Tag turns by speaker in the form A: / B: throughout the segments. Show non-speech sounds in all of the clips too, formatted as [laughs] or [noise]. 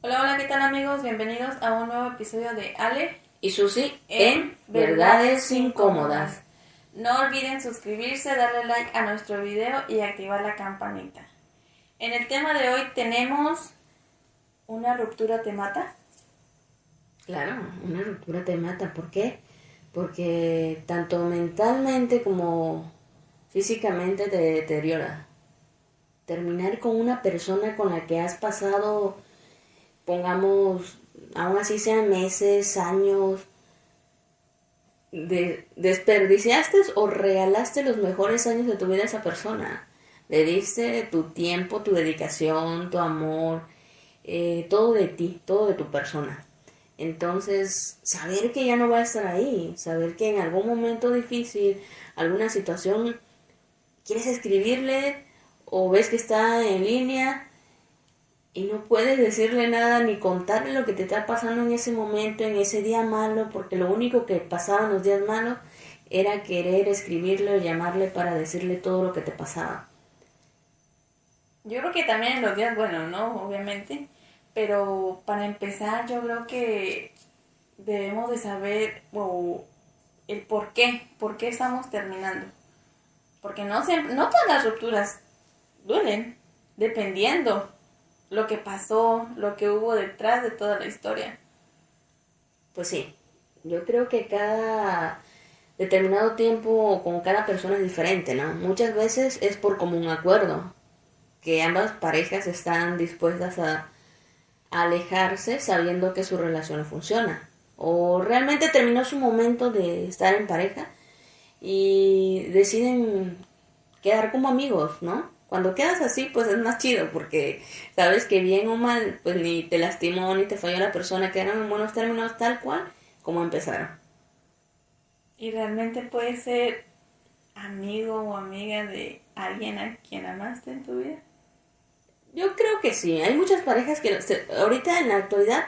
A: Hola, hola, ¿qué tal amigos? Bienvenidos a un nuevo episodio de Ale
B: y Susi en Verdades Incómodas.
A: No olviden suscribirse, darle like a nuestro video y activar la campanita. En el tema de hoy tenemos una ruptura te mata.
B: Claro, una ruptura te mata. ¿Por qué? Porque tanto mentalmente como físicamente te deteriora. Terminar con una persona con la que has pasado, pongamos, aún así sean meses, años, de, desperdiciaste o regalaste los mejores años de tu vida a esa persona. Le diste tu tiempo, tu dedicación, tu amor, eh, todo de ti, todo de tu persona. Entonces, saber que ya no va a estar ahí, saber que en algún momento difícil, alguna situación, quieres escribirle o ves que está en línea y no puedes decirle nada ni contarle lo que te está pasando en ese momento, en ese día malo, porque lo único que pasaba en los días malos era querer escribirle o llamarle para decirle todo lo que te pasaba.
A: Yo creo que también en los días buenos, ¿no? Obviamente. Pero para empezar, yo creo que debemos de saber el por qué, por qué estamos terminando. Porque no siempre, no todas las rupturas duelen, dependiendo lo que pasó, lo que hubo detrás de toda la historia.
B: Pues sí, yo creo que cada determinado tiempo con cada persona es diferente, ¿no? Muchas veces es por común acuerdo, que ambas parejas están dispuestas a, alejarse sabiendo que su relación no funciona. O realmente terminó su momento de estar en pareja y deciden quedar como amigos, ¿no? Cuando quedas así, pues es más chido, porque sabes que bien o mal, pues ni te lastimó ni te falló la persona, quedaron en buenos términos tal cual como empezaron.
A: Y realmente puede ser amigo o amiga de alguien a quien amaste en tu vida.
B: Yo creo que sí. Hay muchas parejas que ahorita en la actualidad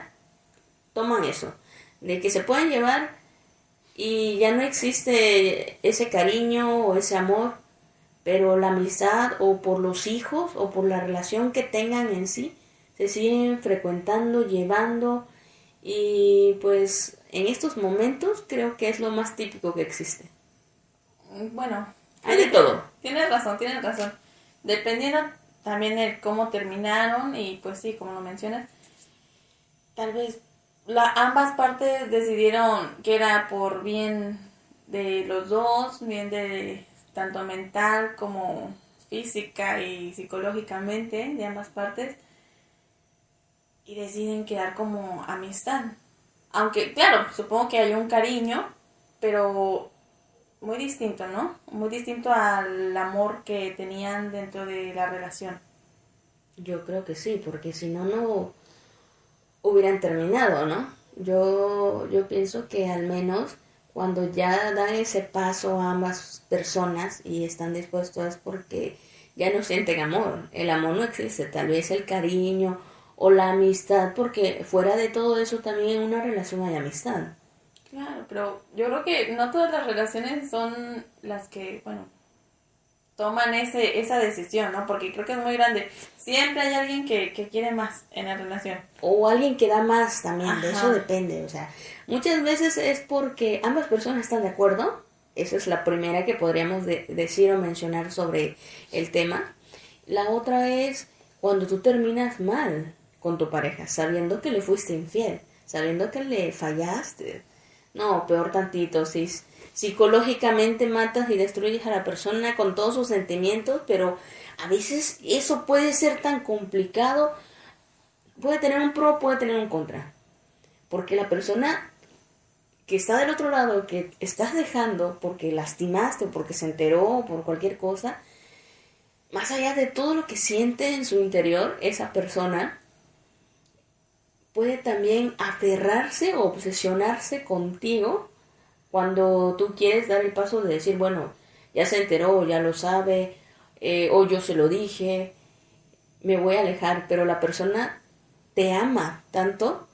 B: toman eso, de que se pueden llevar y ya no existe ese cariño o ese amor pero la amistad o por los hijos o por la relación que tengan en sí, se siguen frecuentando, llevando y pues en estos momentos creo que es lo más típico que existe.
A: Bueno,
B: hay de todo.
A: Tienes razón, tienes razón. Dependiendo también de cómo terminaron y pues sí, como lo mencionas, tal vez la, ambas partes decidieron que era por bien de los dos, bien de tanto mental como física y psicológicamente de ambas partes y deciden quedar como amistad. Aunque, claro, supongo que hay un cariño, pero muy distinto, ¿no? Muy distinto al amor que tenían dentro de la relación.
B: Yo creo que sí, porque si no, no hubieran terminado, ¿no? Yo, yo pienso que al menos cuando ya dan ese paso a ambas personas y están dispuestas porque ya no sienten amor. El amor no existe, tal vez el cariño o la amistad, porque fuera de todo eso también una relación hay amistad.
A: Claro, pero yo creo que no todas las relaciones son las que, bueno, toman ese, esa decisión, ¿no? Porque creo que es muy grande. Siempre hay alguien que, quiere más en la relación.
B: O alguien que da más también, de eso depende. O sea, muchas veces es porque ambas personas están de acuerdo. Esa es la primera que podríamos decir o mencionar sobre el tema. La otra es cuando tú terminas mal con tu pareja, sabiendo que le fuiste infiel, sabiendo que le fallaste. No, peor tantito, si psicológicamente matas y destruyes a la persona con todos sus sentimientos, pero a veces eso puede ser tan complicado, puede tener un pro, puede tener un contra, porque la persona que está del otro lado, que estás dejando porque lastimaste o porque se enteró por cualquier cosa, más allá de todo lo que siente en su interior esa persona, puede también aferrarse o obsesionarse contigo cuando tú quieres dar el paso de decir, bueno, ya se enteró, ya lo sabe, eh, o yo se lo dije, me voy a alejar, pero la persona te ama tanto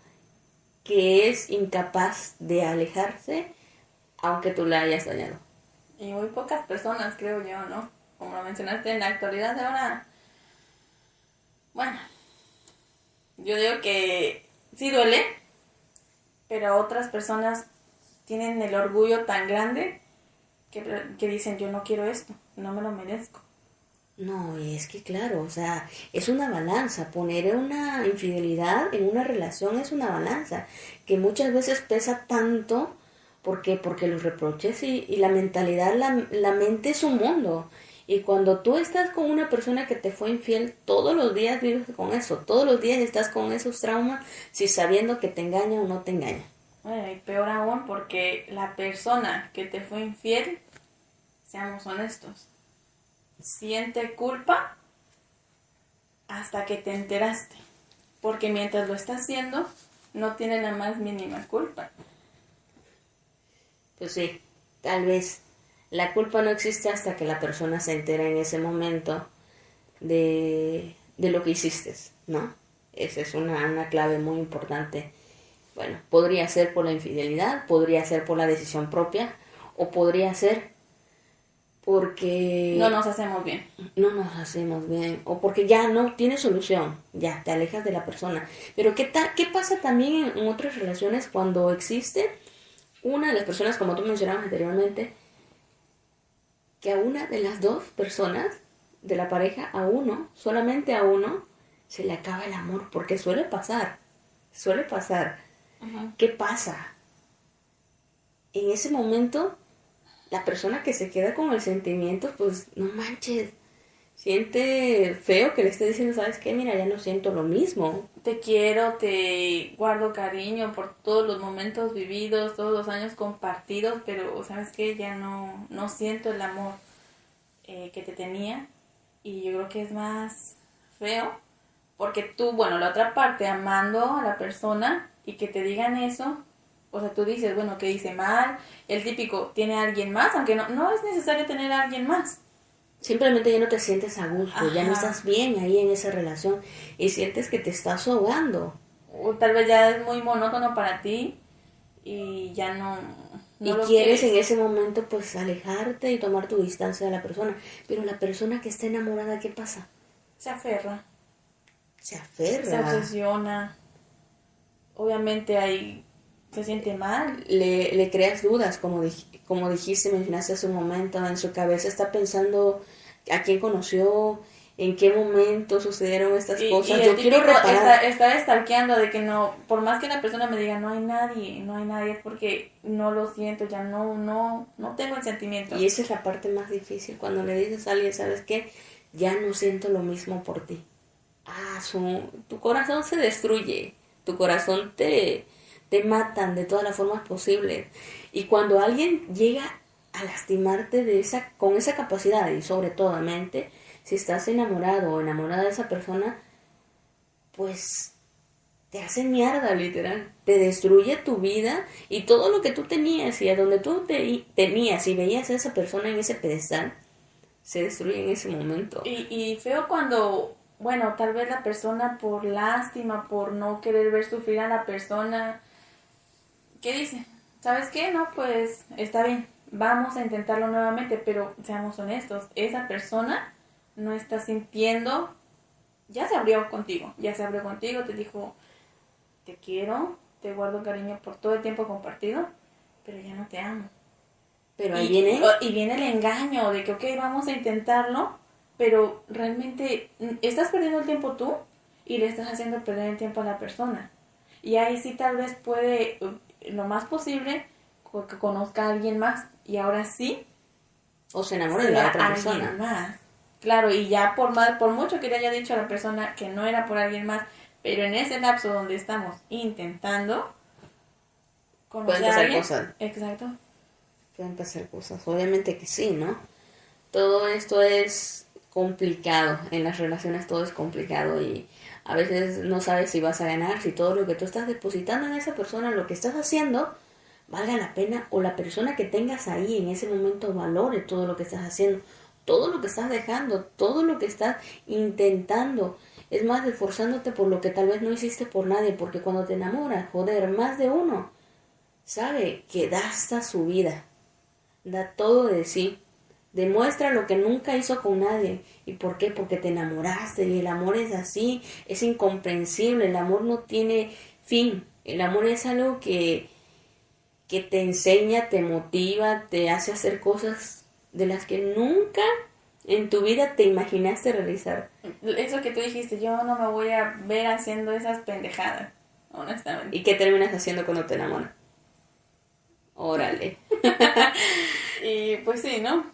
B: que es incapaz de alejarse aunque tú la hayas dañado.
A: Y muy pocas personas, creo yo, ¿no? Como lo mencionaste en la actualidad de ahora. Bueno, Yo digo que sí duele, pero otras personas tienen el orgullo tan grande que, que dicen yo no quiero esto, no me lo merezco.
B: No, es que claro, o sea, es una balanza. Poner una infidelidad en una relación es una balanza que muchas veces pesa tanto porque porque los reproches y, y la mentalidad, la, la, mente es un mundo. Y cuando tú estás con una persona que te fue infiel, todos los días vives con eso, todos los días estás con esos traumas, si sabiendo que te engaña o no te engaña.
A: Bueno, y peor aún porque la persona que te fue infiel, seamos honestos, siente culpa hasta que te enteraste. Porque mientras lo está haciendo, no tiene la más mínima culpa.
B: Pues sí, tal vez la culpa no existe hasta que la persona se entera en ese momento de, de lo que hiciste, ¿no? Esa es una, una clave muy importante. Bueno, podría ser por la infidelidad, podría ser por la decisión propia, o podría ser porque...
A: No nos hacemos bien.
B: No nos hacemos bien. O porque ya no tiene solución. Ya, te alejas de la persona. Pero ¿qué, ta qué pasa también en, en otras relaciones cuando existe una de las personas, como tú mencionabas anteriormente, que a una de las dos personas de la pareja, a uno, solamente a uno, se le acaba el amor? Porque suele pasar. Suele pasar. ¿Qué pasa? En ese momento la persona que se queda con el sentimiento, pues no manches, siente feo que le esté diciendo, ¿sabes qué? Mira, ya no siento lo mismo.
A: Te quiero, te guardo cariño por todos los momentos vividos, todos los años compartidos, pero ¿sabes qué? Ya no, no siento el amor eh, que te tenía y yo creo que es más feo porque tú, bueno, la otra parte, amando a la persona y que te digan eso, o sea, tú dices, bueno, que hice mal, el típico, tiene alguien más, aunque no, no es necesario tener alguien más.
B: Simplemente ya no te sientes a gusto, Ajá. ya no estás bien ahí en esa relación y sientes que te estás ahogando.
A: O tal vez ya es muy monótono para ti y ya no... no
B: y quieres, quieres en ese momento pues alejarte y tomar tu distancia de la persona. Pero la persona que está enamorada, ¿qué pasa?
A: Se aferra.
B: Se aferra.
A: Se obsesiona. Obviamente hay se siente mal.
B: Le, le creas dudas, como, dij, como dijiste, mencionaste hace un momento, en su cabeza está pensando a quién conoció, en qué momento sucedieron estas
A: y,
B: cosas.
A: Y
B: Yo quiero reparar.
A: Está, está estalqueando de que no, por más que la persona me diga no hay nadie, no hay nadie, es porque no lo siento, ya no, no, no tengo el sentimiento.
B: Y esa es la parte más difícil, cuando le dices a alguien, ¿sabes qué? Ya no siento lo mismo por ti. Ah, su, tu corazón se destruye, tu corazón te, te matan de todas las formas posibles. Y cuando alguien llega a lastimarte de esa, con esa capacidad, y sobre todo mente, si estás enamorado o enamorada de esa persona, pues te hace mierda, literal. Te destruye tu vida y todo lo que tú tenías y a donde tú te, tenías y veías a esa persona en ese pedestal, se destruye en ese momento.
A: Y, y feo cuando, bueno, tal vez la persona por lástima, por no querer ver sufrir a la persona, ¿qué dice? ¿Sabes qué? No, pues está bien, vamos a intentarlo nuevamente, pero seamos honestos, esa persona no está sintiendo, ya se abrió contigo, ya se abrió contigo, te dijo, te quiero, te guardo cariño por todo el tiempo compartido, pero ya no te amo.
B: Pero ahí
A: y,
B: viene...
A: Y viene el engaño de que, ok, vamos a intentarlo, pero realmente estás perdiendo el tiempo tú y le estás haciendo perder el tiempo a la persona. Y ahí sí tal vez puede lo más posible que conozca a alguien más y ahora sí
B: o se enamore de la otra persona.
A: más. claro y ya por más por mucho que le haya dicho a la persona que no era por alguien más pero en ese lapso donde estamos intentando
B: pueden pasar
A: alguien,
B: cosas.
A: exacto.
B: Pueden pasar cosas. Obviamente que sí no todo esto es complicado. En las relaciones todo es complicado y a veces no sabes si vas a ganar, si todo lo que tú estás depositando en esa persona, lo que estás haciendo, valga la pena o la persona que tengas ahí en ese momento valore todo lo que estás haciendo, todo lo que estás dejando, todo lo que estás intentando. Es más, esforzándote por lo que tal vez no hiciste por nadie, porque cuando te enamoras, joder, más de uno sabe que da hasta su vida, da todo de sí, Demuestra lo que nunca hizo con nadie. ¿Y por qué? Porque te enamoraste y el amor es así, es incomprensible, el amor no tiene fin. El amor es algo que, que te enseña, te motiva, te hace hacer cosas de las que nunca en tu vida te imaginaste realizar.
A: Eso que tú dijiste, yo no me voy a ver haciendo esas pendejadas, honestamente.
B: ¿Y qué terminas haciendo cuando te enamoras? Órale. [laughs]
A: y pues sí, ¿no?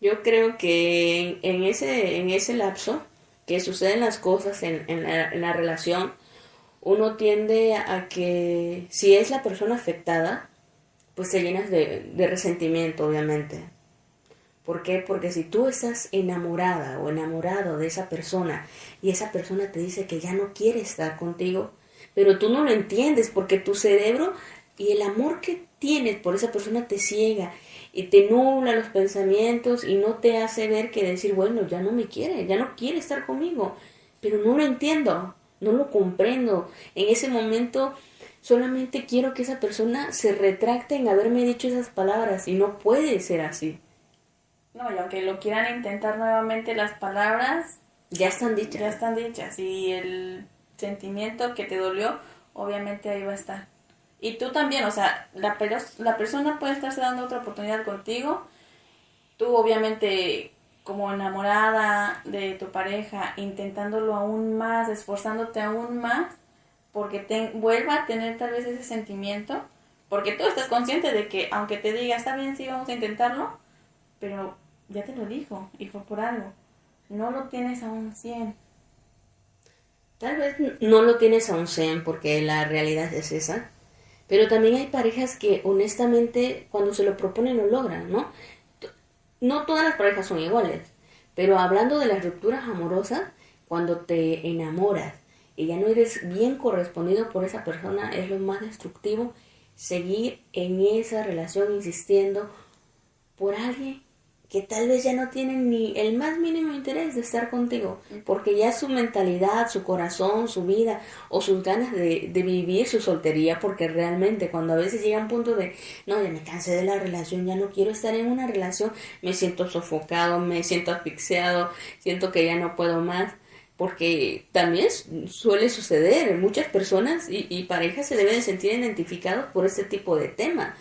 B: Yo creo que en, ese, en ese lapso que suceden las cosas en, en, la, en la relación, uno tiende a que si es la persona afectada, pues te llenas de, resentimiento, obviamente. ¿Por qué? Porque si tú estás enamorada o enamorado de esa persona y esa persona te dice que ya no quiere estar contigo, pero tú no lo entiendes porque tu cerebro y el amor que tienes por esa persona te ciega y te nubla los pensamientos y no te hace ver que decir, bueno, ya no me quiere, ya no quiere estar conmigo, pero no lo entiendo, no lo comprendo. En ese momento solamente quiero que esa persona se retracte en haberme dicho esas palabras y no puede ser así.
A: No, y aunque lo quieran intentar nuevamente, las palabras
B: ya están dichas.
A: Ya están dichas. Y el sentimiento que te dolió, obviamente ahí va a estar. Y tú también, o sea, la, la persona puede estarse dando otra oportunidad contigo. Tú, obviamente, como enamorada de tu pareja, intentándolo aún más, esforzándote aún más, porque te, vuelva a tener tal vez ese sentimiento. Porque tú estás consciente de que, aunque te diga, está bien, sí, vamos a intentarlo, pero ya te lo dijo y fue por algo. No lo tienes a un 100.
B: Tal vez no lo tienes a un 100 porque la realidad es esa. Pero también hay parejas que honestamente cuando se lo proponen lo logran, ¿no? No todas las parejas son iguales. Pero hablando de las rupturas amorosas, cuando te enamoras y ya no eres bien correspondido por esa persona, es lo más destructivo seguir en esa relación insistiendo por alguien que tal vez ya no tienen ni el más mínimo interés de estar contigo, porque ya su mentalidad, su corazón, su vida o sus ganas de, de, vivir su soltería, porque realmente cuando a veces llega un punto de, no, ya me cansé de la relación, ya no quiero estar en una relación, me siento sofocado, me siento asfixiado, siento que ya no puedo más, porque también suele suceder, muchas personas y, y parejas se deben sentir identificados por este tipo de tema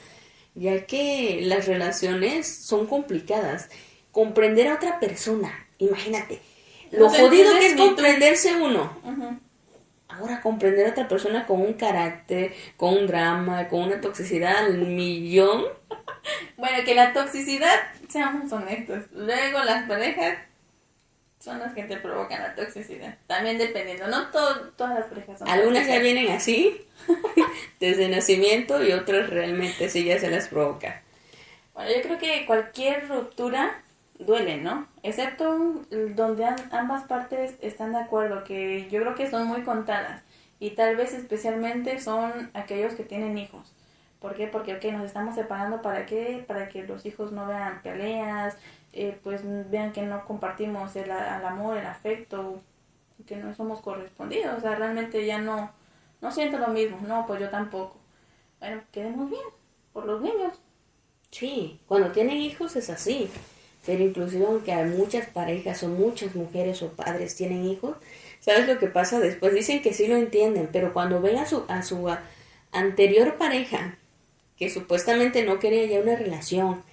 B: ya que las relaciones son complicadas. Comprender a otra persona, imagínate, lo jodido que es comprenderse uno. Ahora comprender a otra persona con un carácter, con un drama, con una toxicidad al millón.
A: bueno, que la toxicidad, seamos honestos, luego las parejas son las que te provocan la toxicidad. También dependiendo, no todas las parejas son
B: Algunas ya vienen así, [laughs] desde nacimiento, y otras realmente sí ya se las provoca.
A: Bueno, yo creo que cualquier ruptura duele, ¿no? Excepto donde ambas partes están de acuerdo, que yo creo que son muy contadas. Y tal vez especialmente son aquellos que tienen hijos. ¿Por qué? Porque, ok, nos estamos separando, ¿para qué? Para que los hijos no vean peleas, eh, pues vean que no compartimos el, amor, el afecto, que no somos correspondidos, o sea, realmente ya no, no siento lo mismo, no, pues yo tampoco. Bueno, quedemos bien, por los niños.
B: Sí, cuando tienen hijos es así, pero inclusive aunque hay muchas parejas o muchas mujeres o padres tienen hijos, ¿sabes lo que pasa después? Dicen que sí lo entienden, pero cuando ven a su, a su anterior pareja, que supuestamente no quería ya una relación,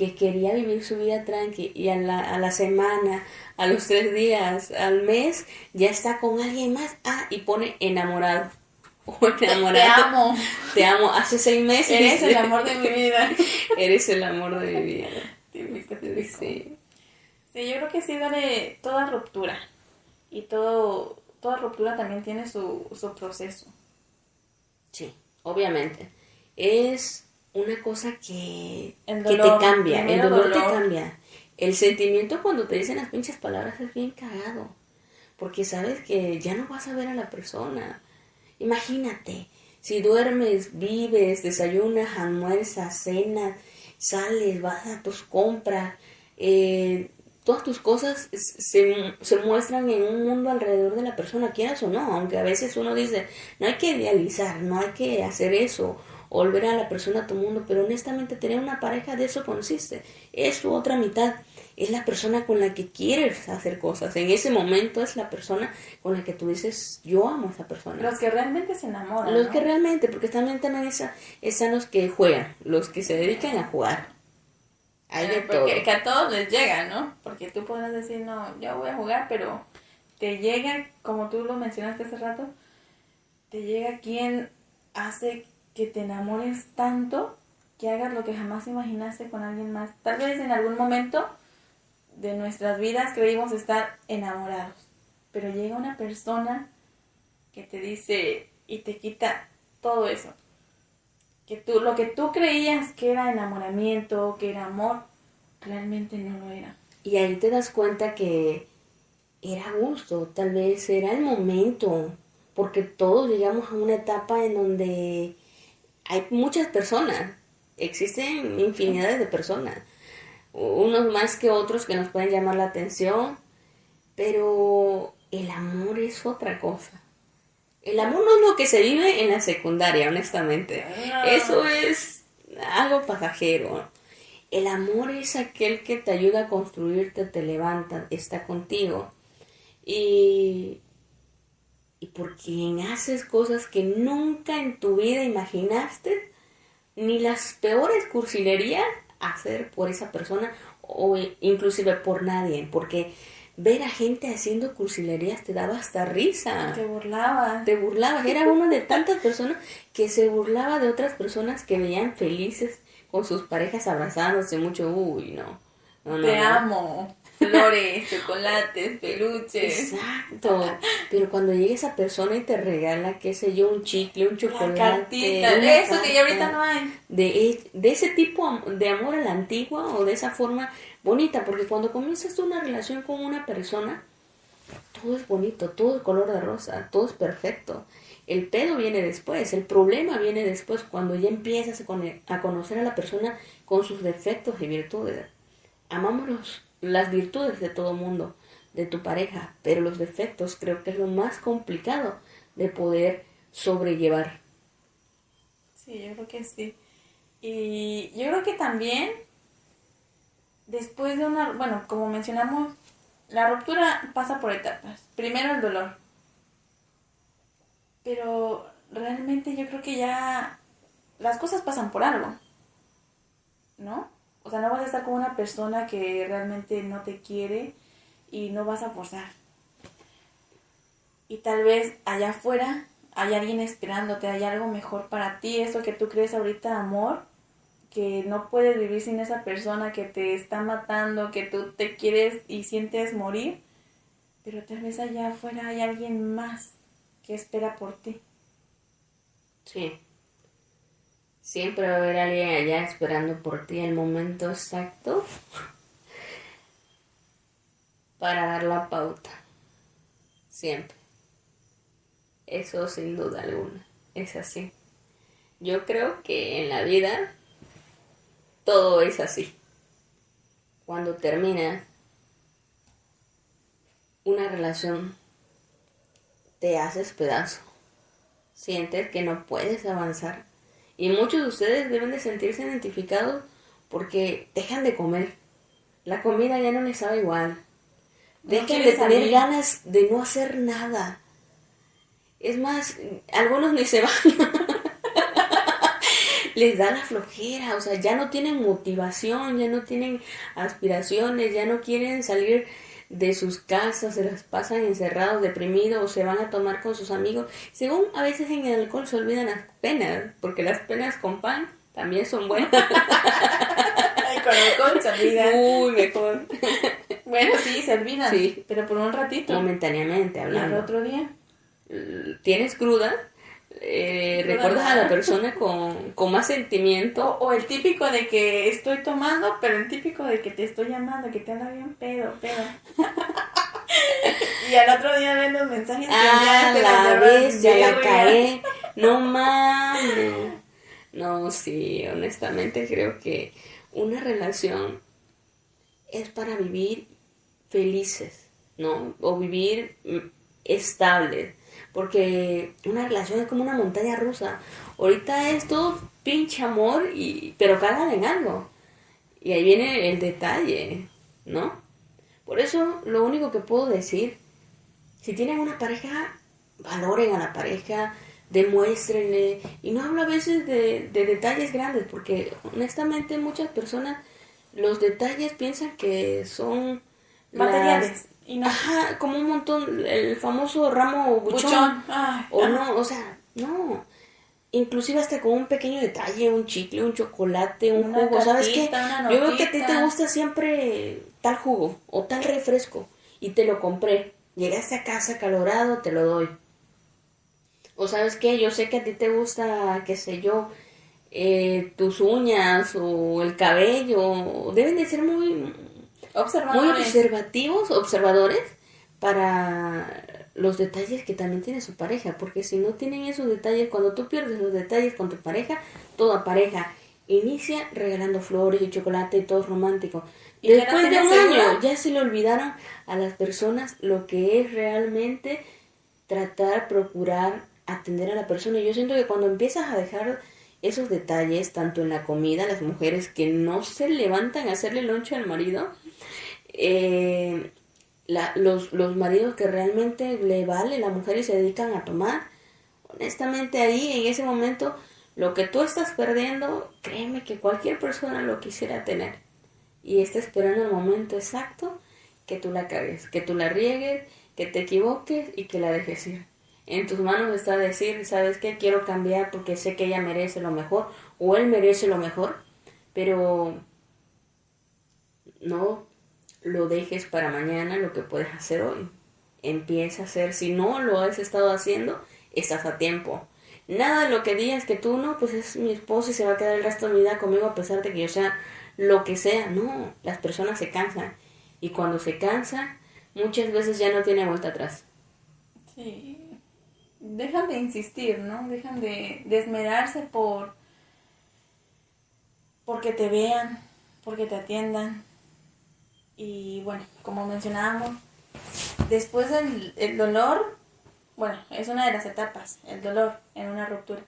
B: que quería vivir su vida tranqui y a la, a la semana, a los tres días, al mes, ya está con alguien más. Ah, y pone enamorado. [laughs] O enamorado.
A: Te amo.
B: Te amo. Hace seis meses.
A: Eres el [laughs] amor de mi vida. [laughs]
B: Eres el amor de mi vida.
A: Sí. Sí, yo creo que sí vale toda ruptura. Y todo, toda ruptura también tiene su, su proceso.
B: Sí, obviamente. Es una cosa que, que te cambia, el dolor, te cambia. El sentimiento cuando te dicen las pinches palabras es bien cagado, porque sabes que ya no vas a ver a la persona. Imagínate, si duermes, vives, desayunas, almuerzas, cenas, sales, vas a tus compras, eh, todas tus cosas se, se, muestran en un mundo alrededor de la persona, quieras o no, aunque a veces uno dice, no hay que idealizar, no hay que hacer eso, volver a la persona a tu mundo, pero honestamente tener una pareja de eso consiste, es tu otra mitad, es la persona con la que quieres hacer cosas, en ese momento es la persona con la que tú dices, yo amo a esa persona.
A: Los que realmente se enamoran.
B: Los que realmente, porque también, también están los que juegan, los que se dedican a jugar.
A: Hay de todo. Que a todos les llega, ¿no? Porque tú podrás decir, no, yo voy a jugar, pero te llega, como tú lo mencionaste hace rato, te llega quien hace que te enamores tanto que hagas lo que jamás imaginaste con alguien más. Tal vez en algún momento de nuestras vidas creímos estar enamorados, pero llega una persona que te dice y te quita todo eso. Que tú, lo que tú creías que era enamoramiento, que era amor, realmente no lo era.
B: Y ahí te das cuenta que era gusto, tal vez era el momento, porque todos llegamos a una etapa en donde hay muchas personas, existen infinidades de personas, unos más que otros que nos pueden llamar la atención, pero el amor es otra cosa. El amor no es lo que se vive en la secundaria, honestamente. Eso es algo pasajero. El amor es aquel que te ayuda a construirte, te levanta, está contigo. Y y por quien haces cosas que nunca en tu vida imaginaste, ni las peores cursilerías hacer por esa persona o inclusive por nadie, porque ver a gente haciendo cursilerías te daba hasta risa.
A: Te burlaba.
B: Te burlaba. Era una de tantas personas que se burlaba de otras personas que veían felices con sus parejas abrazándose mucho. Uy, no.
A: te amo flores, chocolates, peluches.
B: Exacto. Pero cuando llega esa persona y te regala, qué sé yo, un chicle, un chocolate.
A: Cartita, de eso que ya ahorita no hay.
B: De, de ese tipo de amor a la antigua o de esa forma bonita, porque cuando comienzas una relación con una persona, todo es bonito, todo es color de rosa, todo es perfecto. El pedo viene después, el problema viene después, cuando ya empiezas a conocer a la persona con sus defectos y virtudes. Amámonos las virtudes de todo mundo, de tu pareja, pero los defectos creo que es lo más complicado de poder sobrellevar.
A: Sí, yo creo que sí. Y yo creo que también, después de una, bueno, como mencionamos, la ruptura pasa por etapas. Primero el dolor. Pero realmente yo creo que ya las cosas pasan por algo. ¿No? O sea, no vas a estar con una persona que realmente no te quiere y no vas a forzar. Y tal vez allá afuera hay alguien esperándote, hay algo mejor para ti, eso que tú crees ahorita amor, que no puedes vivir sin esa persona que te está matando, que tú te quieres y sientes morir, pero tal vez allá afuera hay alguien más que espera por ti.
B: Sí. Siempre va a haber alguien allá esperando por ti el momento exacto para dar la pauta. Siempre. Eso sin duda alguna. Es así. Yo creo que en la vida todo es así. Cuando terminas una relación, te haces pedazo. Sientes que no puedes avanzar y muchos de ustedes deben de sentirse identificados porque dejan de comer. La comida ya no les sabe igual. Dejan de tener ganas de no hacer nada. Es más, algunos ni se van. [laughs] les da la flojera, o sea, ya no tienen motivación, ya no tienen aspiraciones, ya no quieren salir de sus casas, se las pasan encerrados, deprimidos, o se van a tomar con sus amigos. Según a veces en el alcohol se olvidan las penas, porque las penas con pan también son buenas. [laughs]
A: y con alcohol se olvidan.
B: Uy, mejor.
A: bueno, sí, se olvidan. Sí. Pero por un ratito.
B: Momentáneamente hablando.
A: ¿Y el otro día?
B: ¿Tienes cruda? Eh, recuerdas a la persona con, con más sentimiento.
A: O, el típico de que estoy tomando, pero el típico de que te estoy llamando, que te habla bien pedo, pedo. y al otro día ven los mensajes
B: ah, que ya la vez, ya la cae. No [laughs] mames. No, sí, honestamente creo que una relación es para vivir felices, ¿no? O vivir mm, estables porque una relación es como una montaña rusa. Ahorita es todo pinche amor, y, pero cagan en algo. Y ahí viene el detalle, ¿no? Por eso lo único que puedo decir, si tienen una pareja, valoren a la pareja, demuéstrenle. Y no hablo a veces de, de detalles grandes, porque honestamente muchas personas los detalles piensan que son
A: materiales.
B: Y no. Ajá, como un montón, el famoso ramo buchón. o no, o sea, no. Inclusive hasta con un pequeño detalle, un chicle, un chocolate, un jugo, ¿sabes qué? Yo veo que a ti te gusta siempre tal jugo o tal refresco y te lo compré. Llegaste a casa calorado, te lo doy. O sabes qué, yo sé que a ti te gusta, qué sé yo, eh, tus uñas o el cabello. Deben de ser muy,
A: observadores.
B: muy observativos, observadores para los detalles que también tiene su pareja, porque si no tienen esos detalles, cuando tú pierdes los detalles con tu pareja, toda pareja inicia regalando flores y chocolate y todo romántico. Y Después de un año ya se le olvidaron a las personas lo que es realmente tratar, procurar, atender a la persona. Y yo siento que cuando empiezas a dejar esos detalles, tanto en la comida, las mujeres que no se levantan a hacerle loncho al marido, eh, los, los maridos que realmente le vale la mujer y se dedican a tomar, honestamente ahí en ese momento lo que tú estás perdiendo, créeme que cualquier persona lo quisiera tener y está esperando el momento exacto que tú la cagues, que tú la riegues, que te equivoques y que la dejes ir. En tus manos está decir, ¿sabes qué? Quiero cambiar porque sé que ella merece lo mejor o él merece lo mejor, pero no lo dejes para mañana lo que puedes hacer hoy. Empieza a hacer, si no lo has estado haciendo, estás a tiempo. Nada de lo que digas que tú no, pues es mi esposo y se va a quedar el resto de mi vida conmigo a pesar de que yo sea lo que sea. No, las personas se cansan. Y cuando se cansan, muchas veces ya no tiene vuelta atrás.
A: Sí. Dejan de insistir, ¿no? Dejan de, de esmerarse por porque te vean, porque te atiendan, y bueno, como mencionábamos, después del el dolor, bueno, es una de las etapas, el dolor en una ruptura.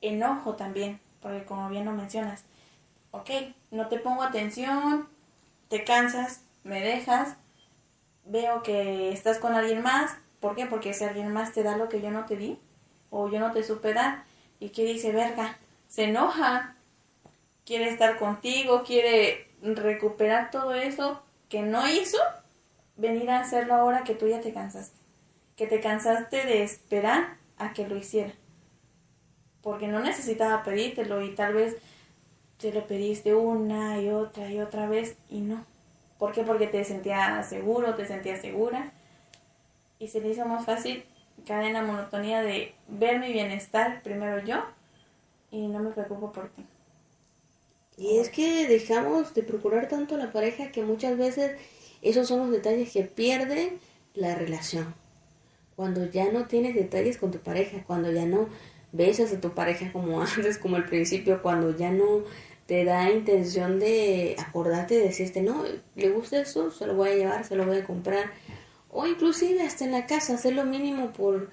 A: Enojo también, porque como bien lo mencionas, ok, no te pongo atención, te cansas, me dejas, veo que estás con alguien más, ¿por qué? Porque ese alguien más te da lo que yo no te di, o yo no te supe dar, y que dice, verga, se enoja, quiere estar contigo, quiere recuperar todo eso que no hizo, venir a hacerlo ahora que tú ya te cansaste. Que te cansaste de esperar a que lo hiciera. Porque no necesitaba pedírtelo y tal vez te lo pediste una y otra y otra vez y no. ¿Por qué? Porque te sentías seguro, te sentías segura. Y se le hizo más fácil caer en la monotonía de ver mi bienestar primero yo y no me preocupo por ti.
B: Y es que dejamos de procurar tanto la pareja que muchas veces esos son los detalles que pierden la relación. Cuando ya no tienes detalles con tu pareja, cuando ya no besas a tu pareja como [laughs] antes, como al principio, cuando ya no te da intención de acordarte de decirte, no, le gusta esto, se lo voy a llevar, se lo voy a comprar. O inclusive hasta en la casa, hacer lo mínimo por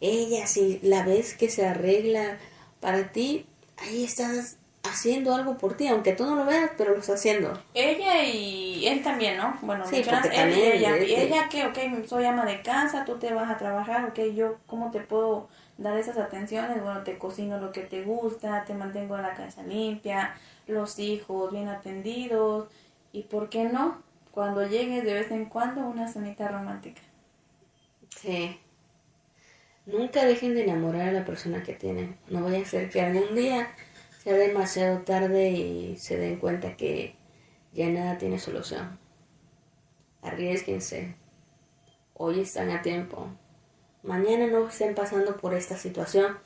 B: ella, si la ves que se arregla para ti, ahí estás haciendo algo por ti, aunque tú no lo veas, pero lo está haciendo.
A: Ella y él también, ¿no? Bueno, sí, él y ella. Y ella que, ok, soy ama de casa, tú te vas a trabajar, ok, yo, ¿cómo te puedo dar esas atenciones? Bueno, te cocino lo que te gusta, te mantengo la casa limpia, los hijos bien atendidos, y ¿por qué no? Cuando llegues de vez en cuando una cenita romántica.
B: Sí. Nunca dejen de enamorar a la persona que tienen. No vaya a ser que algún día sea demasiado tarde y se den cuenta que ya nada tiene solución. Arriesguense. Hoy están a tiempo. Mañana no estén pasando por esta situación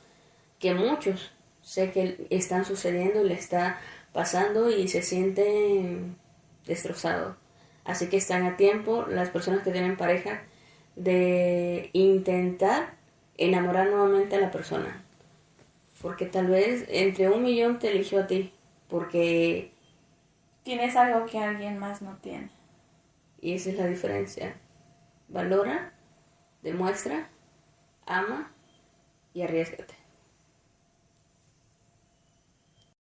B: que muchos sé que están sucediendo y le está pasando y se sienten destrozados. Así que están a tiempo las personas que tienen pareja de intentar enamorar nuevamente a la persona. Porque tal vez entre un millón te eligió a ti. Porque...
A: Tienes algo que alguien más no tiene.
B: Y esa es la diferencia. Valora, demuestra ama y arriesgate.